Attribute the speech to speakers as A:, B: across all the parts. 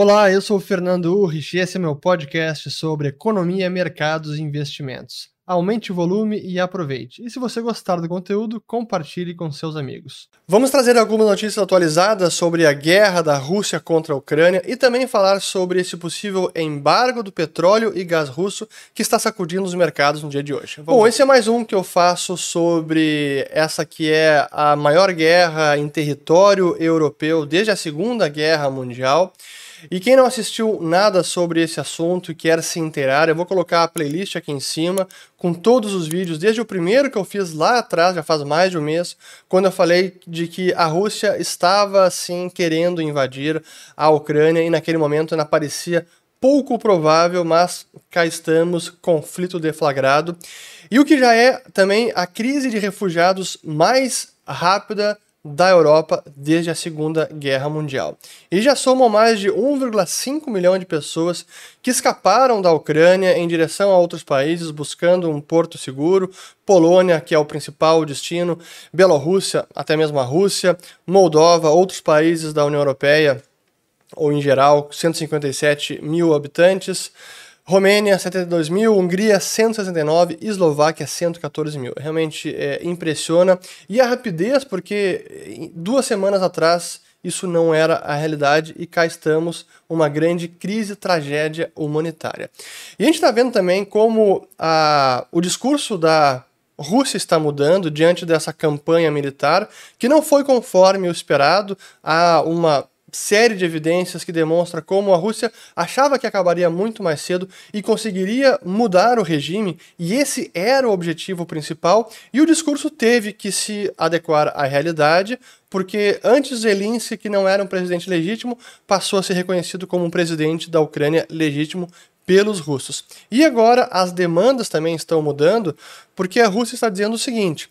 A: Olá, eu sou o Fernando Urrich e esse é meu podcast sobre economia, mercados e investimentos. Aumente o volume e aproveite. E se você gostar do conteúdo, compartilhe com seus amigos. Vamos trazer algumas notícias atualizadas sobre a guerra da Rússia contra a Ucrânia e também falar sobre esse possível embargo do petróleo e gás russo que está sacudindo os mercados no dia de hoje. Vamos Bom, esse é mais um que eu faço sobre essa que é a maior guerra em território europeu desde a Segunda Guerra Mundial. E quem não assistiu nada sobre esse assunto e quer se inteirar, eu vou colocar a playlist aqui em cima com todos os vídeos, desde o primeiro que eu fiz lá atrás, já faz mais de um mês, quando eu falei de que a Rússia estava assim querendo invadir a Ucrânia e naquele momento não parecia pouco provável, mas cá estamos, conflito deflagrado. E o que já é também a crise de refugiados mais rápida da Europa desde a Segunda Guerra Mundial. E já somam mais de 1,5 milhão de pessoas que escaparam da Ucrânia em direção a outros países buscando um porto seguro, Polônia, que é o principal destino, Bielorrússia, até mesmo a Rússia, Moldova, outros países da União Europeia, ou em geral, 157 mil habitantes. Romênia, 72 mil, Hungria, 169, Eslováquia, 114 mil. Realmente é, impressiona. E a rapidez, porque duas semanas atrás isso não era a realidade e cá estamos, uma grande crise, tragédia humanitária. E a gente está vendo também como a, o discurso da Rússia está mudando diante dessa campanha militar, que não foi conforme o esperado. Há uma série de evidências que demonstra como a Rússia achava que acabaria muito mais cedo e conseguiria mudar o regime, e esse era o objetivo principal, e o discurso teve que se adequar à realidade, porque antes Zelensky, que não era um presidente legítimo, passou a ser reconhecido como um presidente da Ucrânia legítimo pelos russos. E agora as demandas também estão mudando, porque a Rússia está dizendo o seguinte: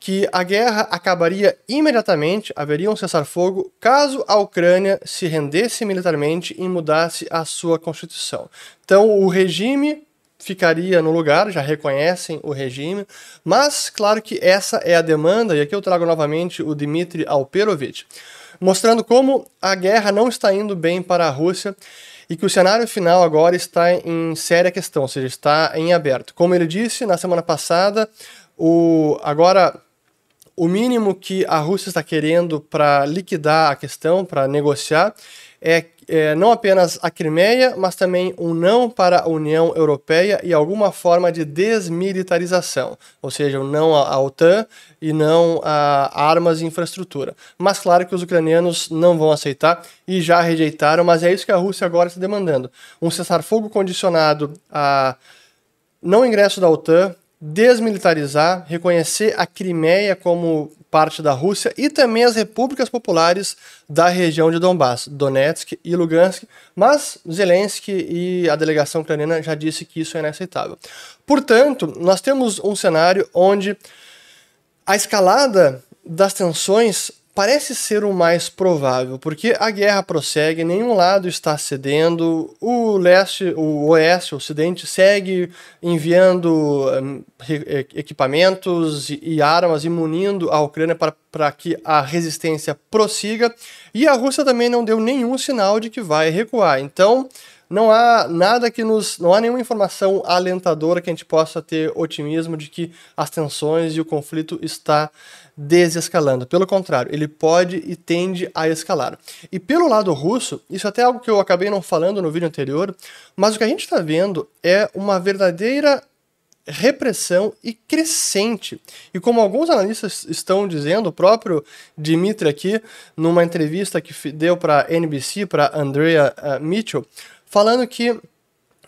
A: que a guerra acabaria imediatamente, haveria um cessar-fogo, caso a Ucrânia se rendesse militarmente e mudasse a sua constituição. Então, o regime ficaria no lugar, já reconhecem o regime, mas claro que essa é a demanda, e aqui eu trago novamente o Dmitry Alperovitch, mostrando como a guerra não está indo bem para a Rússia e que o cenário final agora está em séria questão, ou seja, está em aberto. Como ele disse na semana passada, o agora o mínimo que a Rússia está querendo para liquidar a questão, para negociar, é, é, não apenas a Crimeia, mas também um não para a União Europeia e alguma forma de desmilitarização, ou seja, um não à OTAN e não a armas e infraestrutura. Mas claro que os ucranianos não vão aceitar e já rejeitaram, mas é isso que a Rússia agora está demandando: um cessar-fogo condicionado a não ingresso da OTAN, desmilitarizar, reconhecer a Crimeia como parte da Rússia e também as repúblicas populares da região de Donbass, Donetsk e Lugansk, mas Zelensky e a delegação ucraniana já disse que isso é inaceitável. Portanto, nós temos um cenário onde a escalada das tensões parece ser o mais provável, porque a guerra prossegue, nenhum lado está cedendo, o leste, o oeste, o ocidente segue enviando um, equipamentos e, armas e munindo a Ucrânia para que a resistência prossiga, e a Rússia também não deu nenhum sinal de que vai recuar. Então, não há nada que nos. não há nenhuma informação alentadora que a gente possa ter otimismo de que as tensões e o conflito está desescalando. Pelo contrário, ele pode e tende a escalar. E pelo lado russo, isso é até é algo que eu acabei não falando no vídeo anterior, mas o que a gente está vendo é uma verdadeira repressão e crescente. E como alguns analistas estão dizendo, o próprio Dmitry aqui, numa entrevista que deu para a NBC, para Andrea uh, Mitchell, falando que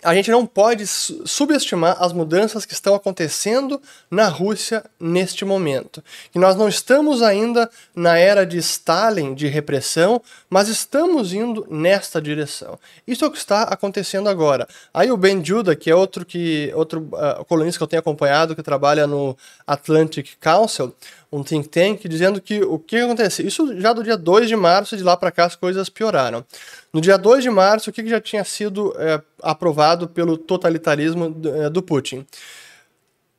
A: a gente não pode subestimar as mudanças que estão acontecendo na Rússia neste momento. Que nós não estamos ainda na era de Stalin, de repressão, mas estamos indo nesta direção. Isso é o que está acontecendo agora. Aí o Ben Judah, que é outro, que, outro uh, colunista que eu tenho acompanhado, que trabalha no Atlantic Council, um think tank, dizendo que o que acontece? Isso já do dia 2 de março, de lá para cá as coisas pioraram. No dia 2 de março, o que, que já tinha sido é, aprovado pelo totalitarismo do, é, do Putin?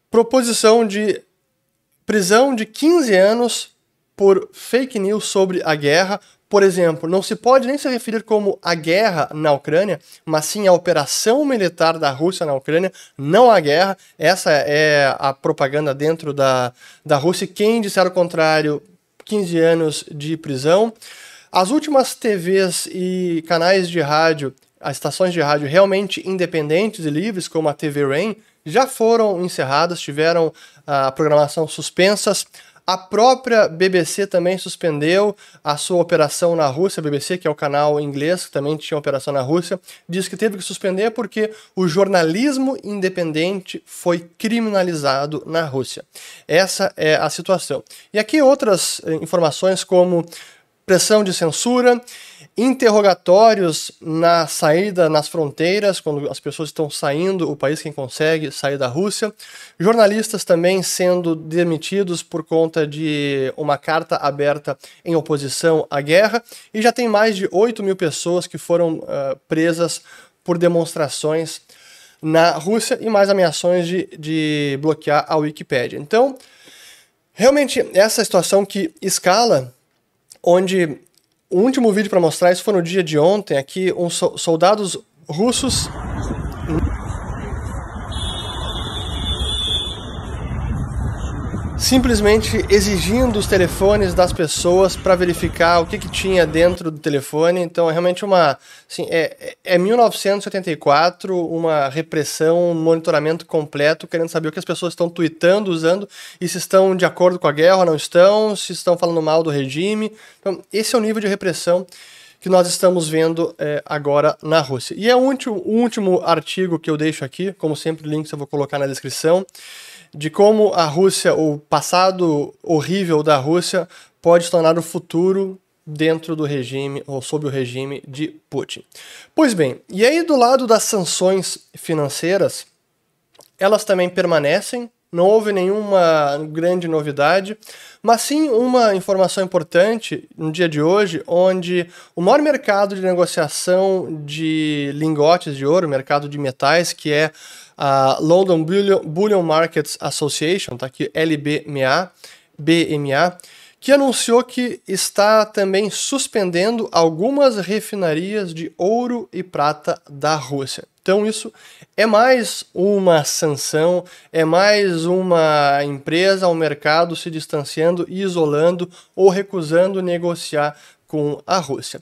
A: Proposição de prisão de 15 anos por fake news sobre a guerra, por exemplo, não se pode nem se referir como a guerra na Ucrânia, mas sim a operação militar da Rússia na Ucrânia, não a guerra. Essa é a propaganda dentro da, da Rússia. Quem disser o contrário, 15 anos de prisão. As últimas TVs e canais de rádio, as estações de rádio realmente independentes e livres, como a TV Rain, já foram encerradas, tiveram a programação suspensas. A própria BBC também suspendeu a sua operação na Rússia. A BBC, que é o canal inglês, que também tinha operação na Rússia, disse que teve que suspender porque o jornalismo independente foi criminalizado na Rússia. Essa é a situação. E aqui outras eh, informações como pressão de censura, interrogatórios na saída nas fronteiras, quando as pessoas estão saindo, o país quem consegue sair da Rússia, jornalistas também sendo demitidos por conta de uma carta aberta em oposição à guerra, e já tem mais de 8 mil pessoas que foram uh, presas por demonstrações na Rússia e mais ameações de, de bloquear a Wikipédia. Então, realmente, essa situação que escala onde o último vídeo para mostrar isso foi no dia de ontem, aqui uns soldados russos simplesmente exigindo os telefones das pessoas para verificar o que, que tinha dentro do telefone. Então é realmente uma. Assim, é, é 1984, uma repressão, um monitoramento completo, querendo saber o que as pessoas estão tweetando, usando, e se estão de acordo com a guerra ou não estão, se estão falando mal do regime. Então, esse é o nível de repressão que nós estamos vendo é, agora na Rússia. E é o último, o último artigo que eu deixo aqui, como sempre, links eu vou colocar na descrição de como a Rússia, o passado horrível da Rússia, pode tornar o futuro dentro do regime ou sob o regime de Putin. Pois bem, e aí do lado das sanções financeiras, elas também permanecem, não houve nenhuma grande novidade, mas sim uma informação importante no dia de hoje, onde o maior mercado de negociação de lingotes de ouro, mercado de metais, que é a London Bullion, Markets Association, tá aqui LBMA, BMA, que anunciou que está também suspendendo algumas refinarias de ouro e prata da Rússia. Então isso é mais uma sanção, é mais uma empresa, um mercado se distanciando, isolando ou recusando negociar com a Rússia.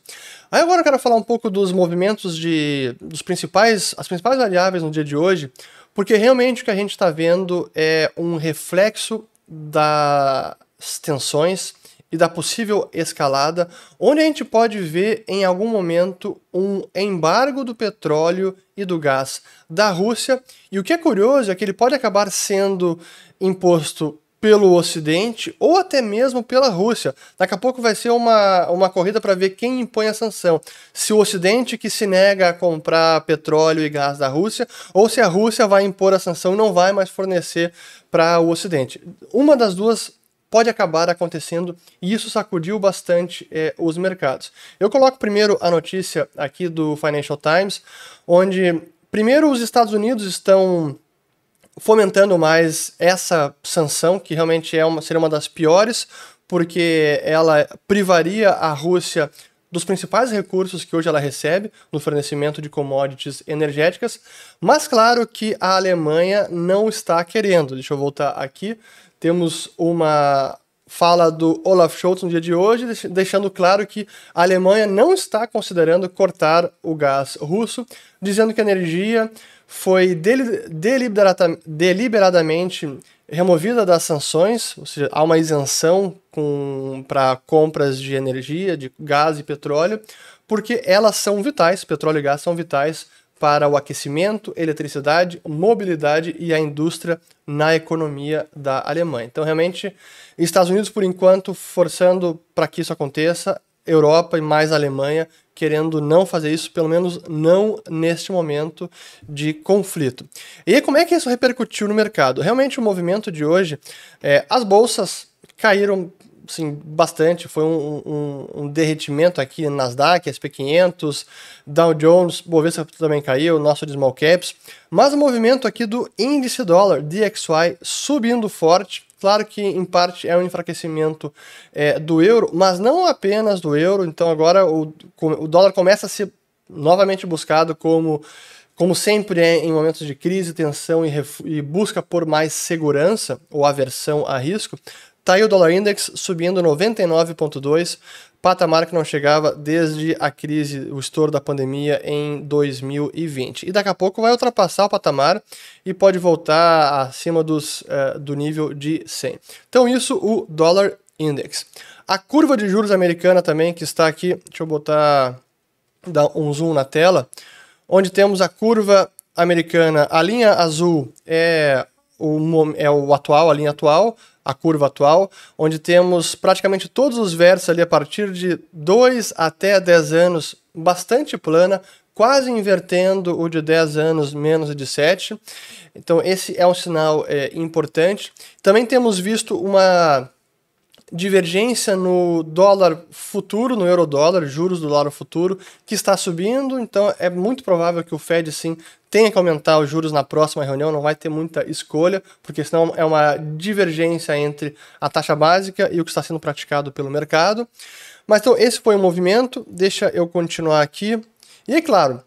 A: Aí agora eu quero falar um pouco dos movimentos de dos principais, as principais variáveis no dia de hoje, porque realmente o que a gente está vendo é um reflexo das tensões e da possível escalada, onde a gente pode ver em algum momento um embargo do petróleo e do gás da Rússia. E o que é curioso é que ele pode acabar sendo imposto pelo Ocidente ou até mesmo pela Rússia. Daqui a pouco vai ser uma, uma corrida para ver quem impõe a sanção. Se o Ocidente que se nega a comprar petróleo e gás da Rússia, ou se a Rússia vai impor a sanção e não vai mais fornecer para o Ocidente. Uma das duas pode acabar acontecendo e isso sacudiu bastante é, os mercados. Eu coloco primeiro a notícia aqui do Financial Times, onde primeiro os Estados Unidos estão fomentando mais essa sanção, que realmente é uma, seria uma das piores, porque ela privaria a Rússia dos principais recursos que hoje ela recebe no fornecimento de commodities energéticas, mas claro que a Alemanha não está querendo. Deixa eu voltar aqui. Temos uma fala do Olaf Scholz no dia de hoje, deixando claro que a Alemanha não está considerando cortar o gás russo, dizendo que a energia foi deliberadamente removida das sanções, ou seja, há uma isenção para compras de energia, de gás e petróleo, porque elas são vitais, petróleo e gás são vitais para o aquecimento, eletricidade, mobilidade e a indústria na economia da Alemanha. Então, realmente, Estados Unidos, por enquanto, forçando para que isso aconteça, Europa e mais Alemanha querendo não fazer isso, pelo menos não neste momento de conflito. E como é que isso repercutiu no mercado? Realmente, o movimento de hoje, é, as bolsas caíram sim, bastante. Foi um, um, um, derretimento aqui no Nasdaq, SP500, Dow Jones, Bovespa também caiu, nosso de small caps. Mas o movimento aqui do índice dólar, DXY, subindo forte, Claro que em parte é um enfraquecimento é, do euro, mas não apenas do euro. Então agora o, o dólar começa a ser novamente buscado como como sempre é em momentos de crise, tensão e, e, busca por mais segurança ou aversão a risco, tá aí o dólar index subindo 99,2, patamar que não chegava desde a crise, o estouro da pandemia em 2020. E daqui a pouco vai ultrapassar o patamar e pode voltar acima dos, uh, do nível de 100. Então isso o dólar index. A curva de juros americana também que está aqui, deixa eu botar dar um zoom na tela onde temos a curva americana, a linha azul é o, é o atual, a linha atual, a curva atual, onde temos praticamente todos os versos ali a partir de 2 até 10 anos bastante plana, quase invertendo o de 10 anos menos de 7. Então esse é um sinal é, importante. Também temos visto uma divergência no dólar futuro, no euro dólar, juros do dólar futuro, que está subindo, então é muito provável que o Fed sim tenha que aumentar os juros na próxima reunião, não vai ter muita escolha, porque senão é uma divergência entre a taxa básica e o que está sendo praticado pelo mercado. Mas então esse foi o movimento, deixa eu continuar aqui. E é claro,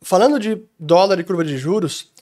A: falando de dólar e curva de juros,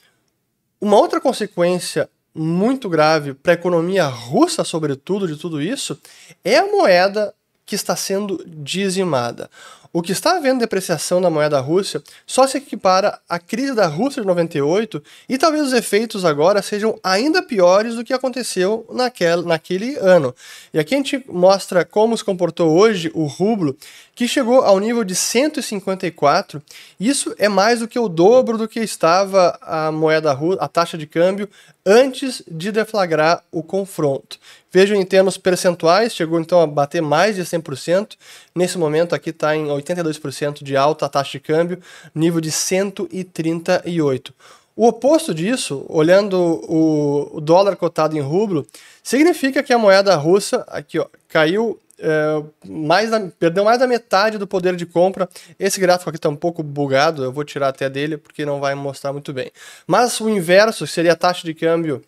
A: uma outra consequência muito grave para a economia russa, sobretudo, de tudo isso, é a moeda que está sendo dizimada. O que está havendo depreciação da moeda russa só se equipara à crise da Rússia de 98 e talvez os efeitos agora sejam ainda piores do que aconteceu naquele, naquele ano. E aqui a gente mostra como se comportou hoje o rublo, que chegou ao nível de 154. Isso é mais do que o dobro do que estava a moeda russa, a taxa de câmbio antes de deflagrar o confronto. Vejam em termos percentuais, chegou então a bater mais de 100%. Nesse momento aqui está em 82% de alta taxa de câmbio, nível de 138. O oposto disso, olhando o, dólar cotado em rublo, significa que a moeda russa aqui ó, caiu é, mais da, perdeu mais da metade do poder de compra. Esse gráfico aqui está um pouco bugado, eu vou tirar até dele porque não vai mostrar muito bem. Mas o inverso seria a taxa de câmbio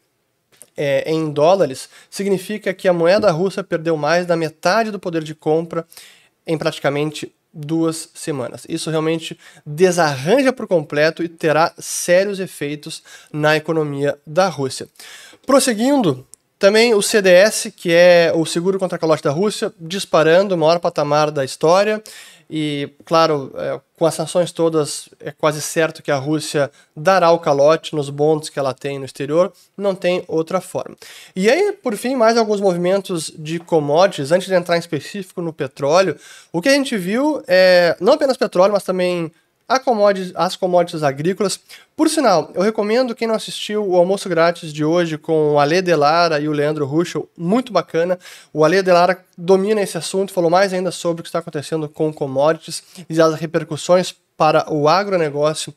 A: é, em dólares, significa que a moeda russa perdeu mais da metade do poder de compra em praticamente duas semanas. Isso realmente desarranja por completo e terá sérios efeitos na economia da Rússia. Prosseguindo, também o CDS, que é o seguro contra a calote da Rússia, disparando o maior patamar da história. E, claro, é, com as sanções todas, é quase certo que a Rússia dará o calote nos bonds que ela tem no exterior, não tem outra forma. E aí, por fim, mais alguns movimentos de commodities, antes de entrar em específico no petróleo, o que a gente viu é não apenas petróleo, mas também commodities, as commodities agrícolas. Por sinal, eu recomendo quem não assistiu o almoço grátis de hoje com o Ale Delara e o Leandro Ruschel, muito bacana. O Ale Delara domina esse assunto, falou mais ainda sobre o que está acontecendo com commodities e as repercussões para o agronegócio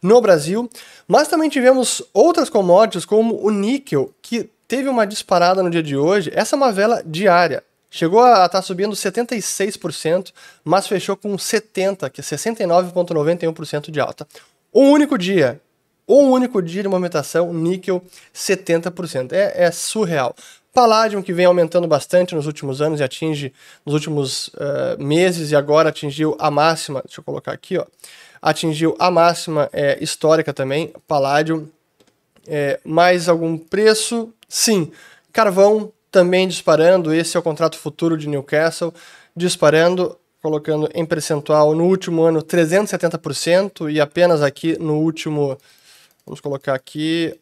A: no Brasil. Mas também tivemos outras commodities, como o níquel, que teve uma disparada no dia de hoje. Essa é uma vela diária. Chegou a estar tá subindo 76%, mas fechou com 70%, que é 69,91% de alta. Um único dia, um único dia de movimentação, níquel 70%. É, é surreal. Palladium, que vem aumentando bastante nos últimos anos e atinge nos últimos uh, meses e agora atingiu a máxima, deixa eu colocar aqui, ó, atingiu a máxima é, histórica também, Palladium. É, mais algum preço? Sim. Carvão também disparando. Esse é o contrato futuro de Newcastle, disparando, colocando em percentual no último ano 370% e apenas aqui no último, vamos colocar aqui,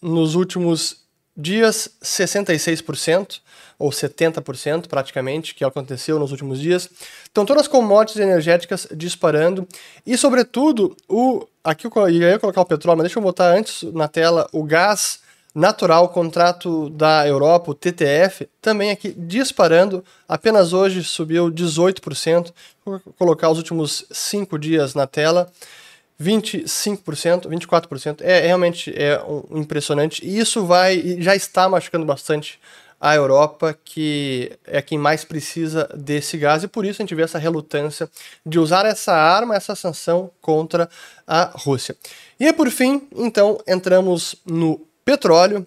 A: nos últimos dias 66% ou 70% praticamente, que aconteceu nos últimos dias. Então todas as commodities energéticas disparando e sobretudo o aqui eu ia colocar o petróleo, mas deixa eu botar antes na tela o gás natural, contrato da Europa, o TTF, também aqui disparando. Apenas hoje subiu 18%. Vou colocar os últimos cinco dias na tela. 25%, 24%. É, é realmente é um, impressionante. E isso vai já está machucando bastante a Europa, que é quem mais precisa desse gás, e por isso a gente vê essa relutância de usar essa arma, essa sanção contra a Rússia. E por fim, então, entramos no petróleo.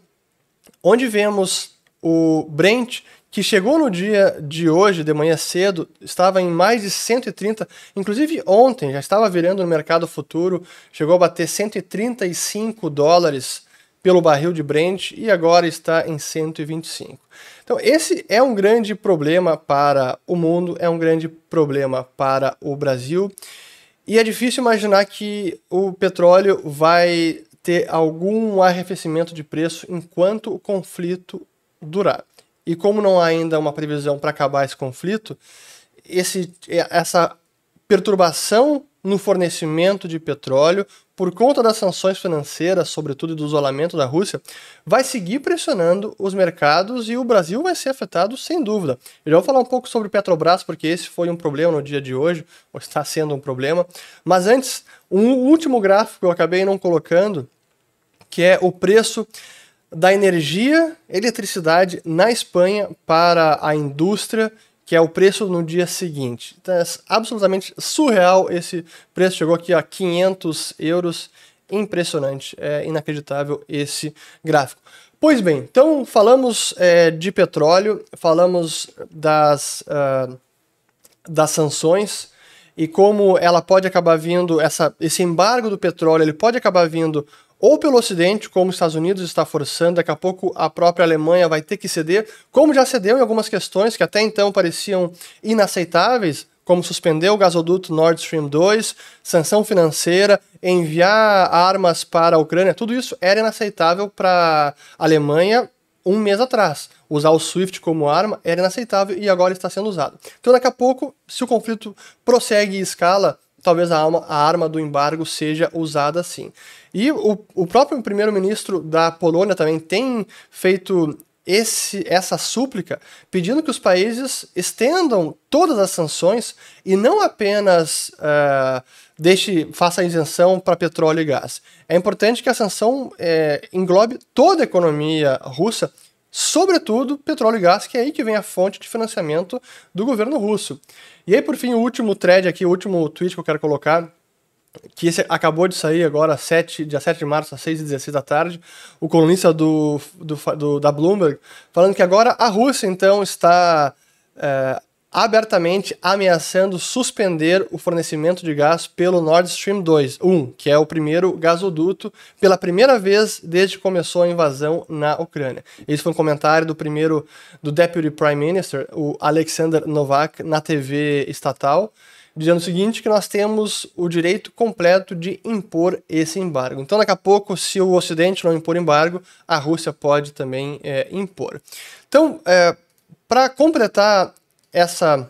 A: onde vemos o Brent que chegou no dia de hoje, de manhã cedo, estava em mais de 130, inclusive ontem já estava virando no mercado futuro, chegou a bater 135 dólares pelo barril de Brent e agora está em 125. Então, esse é um grande problema para o mundo, é um grande problema para o Brasil. E é difícil imaginar que o petróleo vai ter algum arrefecimento de preço enquanto o conflito durar. E como não há ainda uma previsão para acabar esse conflito, esse, essa perturbação no fornecimento de petróleo, por conta das sanções financeiras, sobretudo do isolamento da Rússia, vai seguir pressionando os mercados e o Brasil vai ser afetado sem dúvida. Eu já vou falar um pouco sobre Petrobras, porque esse foi um problema no dia de hoje, ou está sendo um problema. Mas antes, um último gráfico que eu acabei não colocando, que é o preço da energia, eletricidade na Espanha para a indústria, que é o preço no dia seguinte. Então é absolutamente surreal esse preço, chegou aqui a 500 euros, impressionante, é inacreditável esse gráfico. Pois bem, então falamos é, de petróleo, falamos das, uh, das sanções e como ela pode acabar vindo, essa, esse embargo do petróleo, ele pode acabar vindo ou pelo Ocidente, como os Estados Unidos está forçando, daqui a pouco a própria Alemanha vai ter que ceder, como já cedeu em algumas questões que até então pareciam inaceitáveis, como suspender o gasoduto Nord Stream 2, sanção financeira, enviar armas para a Ucrânia, tudo isso era inaceitável para a Alemanha um mês atrás. Usar o SWIFT como arma era inaceitável e agora está sendo usado. Então, daqui a pouco, se o conflito prossegue e escala, talvez a arma, a arma do embargo seja usada assim. E o, o próprio primeiro-ministro da Polônia também tem feito esse, essa súplica pedindo que os países estendam todas as sanções e não apenas uh, deixe, faça isenção para petróleo e gás. É importante que a sanção é, englobe toda a economia russa, sobretudo petróleo e gás, que é aí que vem a fonte de financiamento do governo russo. E aí, por fim, o último thread aqui, o último tweet que eu quero colocar, que esse acabou de sair agora, 7, dia 7 de março, às 6h16 da tarde, o colunista do, do, do, da Bloomberg, falando que agora a Rússia, então, está é, abertamente ameaçando suspender o fornecimento de gás pelo Nord Stream 2, 1, que é o primeiro gasoduto, pela primeira vez desde que começou a invasão na Ucrânia. Esse foi um comentário do primeiro, do Deputy Prime Minister, o Alexander Novak, na TV estatal, dizendo o seguinte, que nós temos o direito completo de impor esse embargo. Então, daqui a pouco, se o Ocidente não impor embargo, a Rússia pode também é, impor. Então, é, para completar essa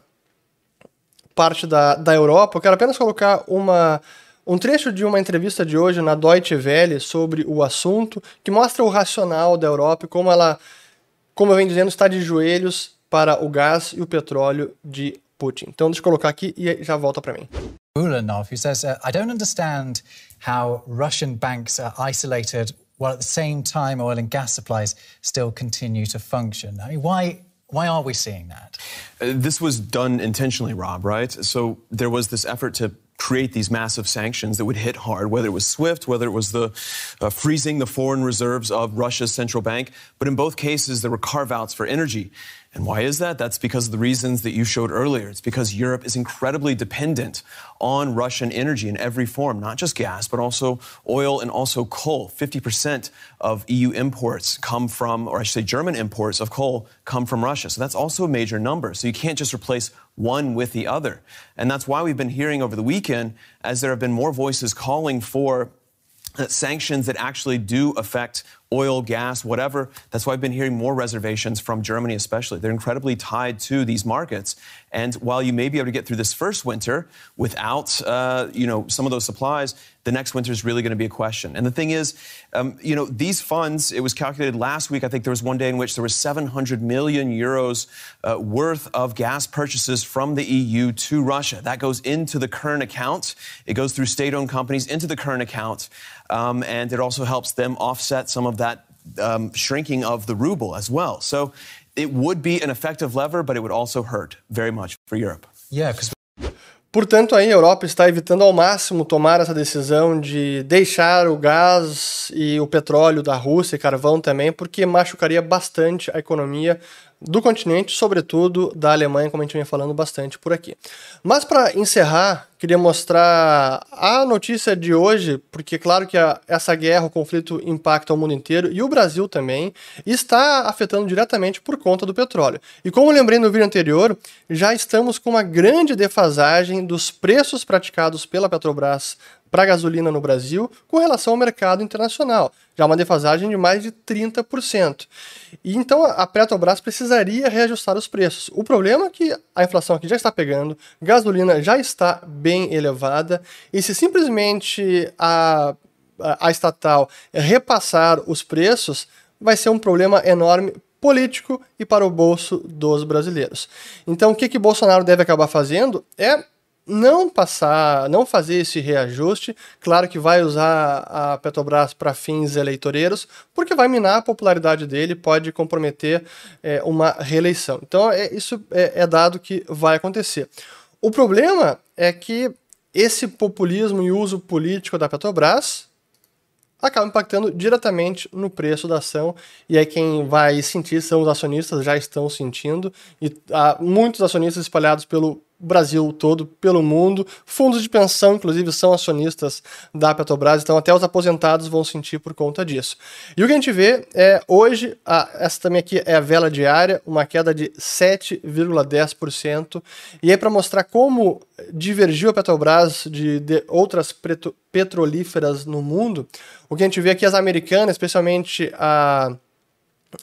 A: parte da, da Europa, eu quero apenas colocar uma, um trecho de uma entrevista de hoje na Deutsche Welle sobre o assunto, que mostra o racional da Europa e como ela, como eu venho dizendo, está de joelhos para o gás e o petróleo de Putin. Então deixa eu colocar aqui e já volta para mim.
B: Ulanov, who says, uh, I don't understand how Russian banks are isolated while at the same time oil and gas supplies still continue to function. I mean, why why are we seeing that?
C: Uh, this was done intentionally, Rob, right? So there was this effort to create these massive sanctions that would hit hard, whether it was SWIFT, whether it was the uh, freezing the foreign reserves of Russia's central bank. But in both cases, there were carve outs for energy. And why is that? That's because of the reasons that you showed earlier. It's because Europe is incredibly dependent on Russian energy in every form, not just gas, but also oil and also coal. 50% of EU imports come from, or I should say German imports of coal come from Russia. So that's also a major number. So you can't just replace one with the other. And that's why we've been hearing over the weekend, as there have been more voices calling for uh, sanctions that actually do affect oil, gas, whatever. That's why I've been hearing more reservations from Germany, especially. They're incredibly tied to these markets. And while you may be able to get through this first winter without, uh, you know, some of those supplies, the next winter is really going to be a question. And the thing is, um, you know, these funds, it was calculated last week, I think there was one day in which there was 700 million euros uh, worth of gas purchases from the EU to Russia. That goes into the current account. It goes through state owned companies into the current account. Um, and it also helps them offset some of that um, shrinking of the ruble as well. So it would be an effective lever, but it would also hurt very much for Europe.
B: Yeah,
A: Portanto, aí a Europa está evitando ao máximo tomar essa decisão de deixar o gás e o petróleo da Rússia e carvão também, porque machucaria bastante a economia do continente, sobretudo da Alemanha, como a gente vem falando bastante por aqui. Mas para encerrar, queria mostrar a notícia de hoje, porque claro que a, essa guerra, o conflito impacta o mundo inteiro e o Brasil também, está afetando diretamente por conta do petróleo. E como lembrei no vídeo anterior, já estamos com uma grande defasagem dos preços praticados pela Petrobras para gasolina no Brasil com relação ao mercado internacional, já uma defasagem de mais de 30%. E então a Petrobras precisaria reajustar os preços. O problema é que a inflação aqui já está pegando, gasolina já está bem elevada, e se simplesmente a, a, a estatal repassar os preços, vai ser um problema enorme político e para o bolso dos brasileiros. Então, o que, que Bolsonaro deve acabar fazendo é não passar, não fazer esse reajuste. Claro que vai usar a Petrobras para fins eleitoreiros, porque vai minar a popularidade dele, pode comprometer é, uma reeleição. Então, é, isso é, é dado que vai acontecer. O problema é que esse populismo e uso político da Petrobras acaba impactando diretamente no preço da ação. E aí quem vai sentir são os acionistas, já estão sentindo. E há muitos acionistas espalhados pelo Brasil todo, pelo mundo. Fundos de pensão, inclusive, são acionistas da Petrobras, então até os aposentados vão sentir por conta disso. E o que a gente vê é hoje, a, essa também aqui é a vela diária, uma queda de 7,10%. E aí, para mostrar como divergiu a Petrobras de, de outras petrolíferas no mundo, o que a gente vê aqui, as americanas, especialmente a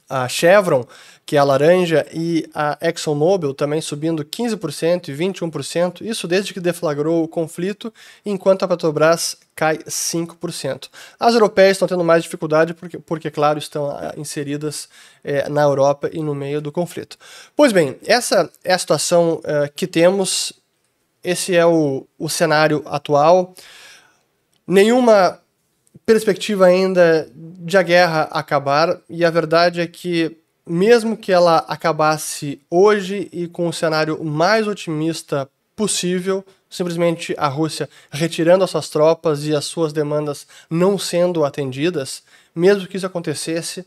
A: a Chevron, que é a laranja, e a ExxonMobil também subindo 15% e 21%, isso desde que deflagrou o conflito, enquanto a Petrobras cai 5%. As europeias estão tendo mais dificuldade porque, porque claro, estão ah, inseridas é, na Europa e no meio do conflito. Pois bem, essa é a situação é, que temos, esse é o, o cenário atual. Nenhuma perspectiva ainda de a guerra acabar, e a verdade é que, mesmo que ela acabasse hoje e com o cenário mais otimista possível, simplesmente a Rússia retirando as suas tropas e as suas demandas não sendo atendidas, mesmo que isso acontecesse,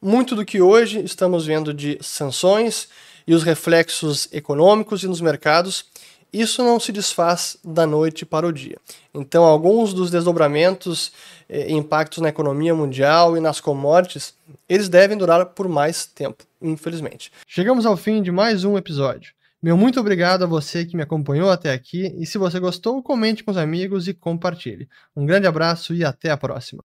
A: muito do que hoje estamos vendo de sanções e os reflexos econômicos e nos mercados isso não se desfaz da noite para o dia. Então, alguns dos desdobramentos e eh, impactos na economia mundial e nas commodities, eles devem durar por mais tempo, infelizmente. Chegamos ao fim de mais um episódio. Meu muito obrigado a você que me acompanhou até aqui e se você gostou, comente com os amigos e compartilhe. Um grande abraço e até a próxima.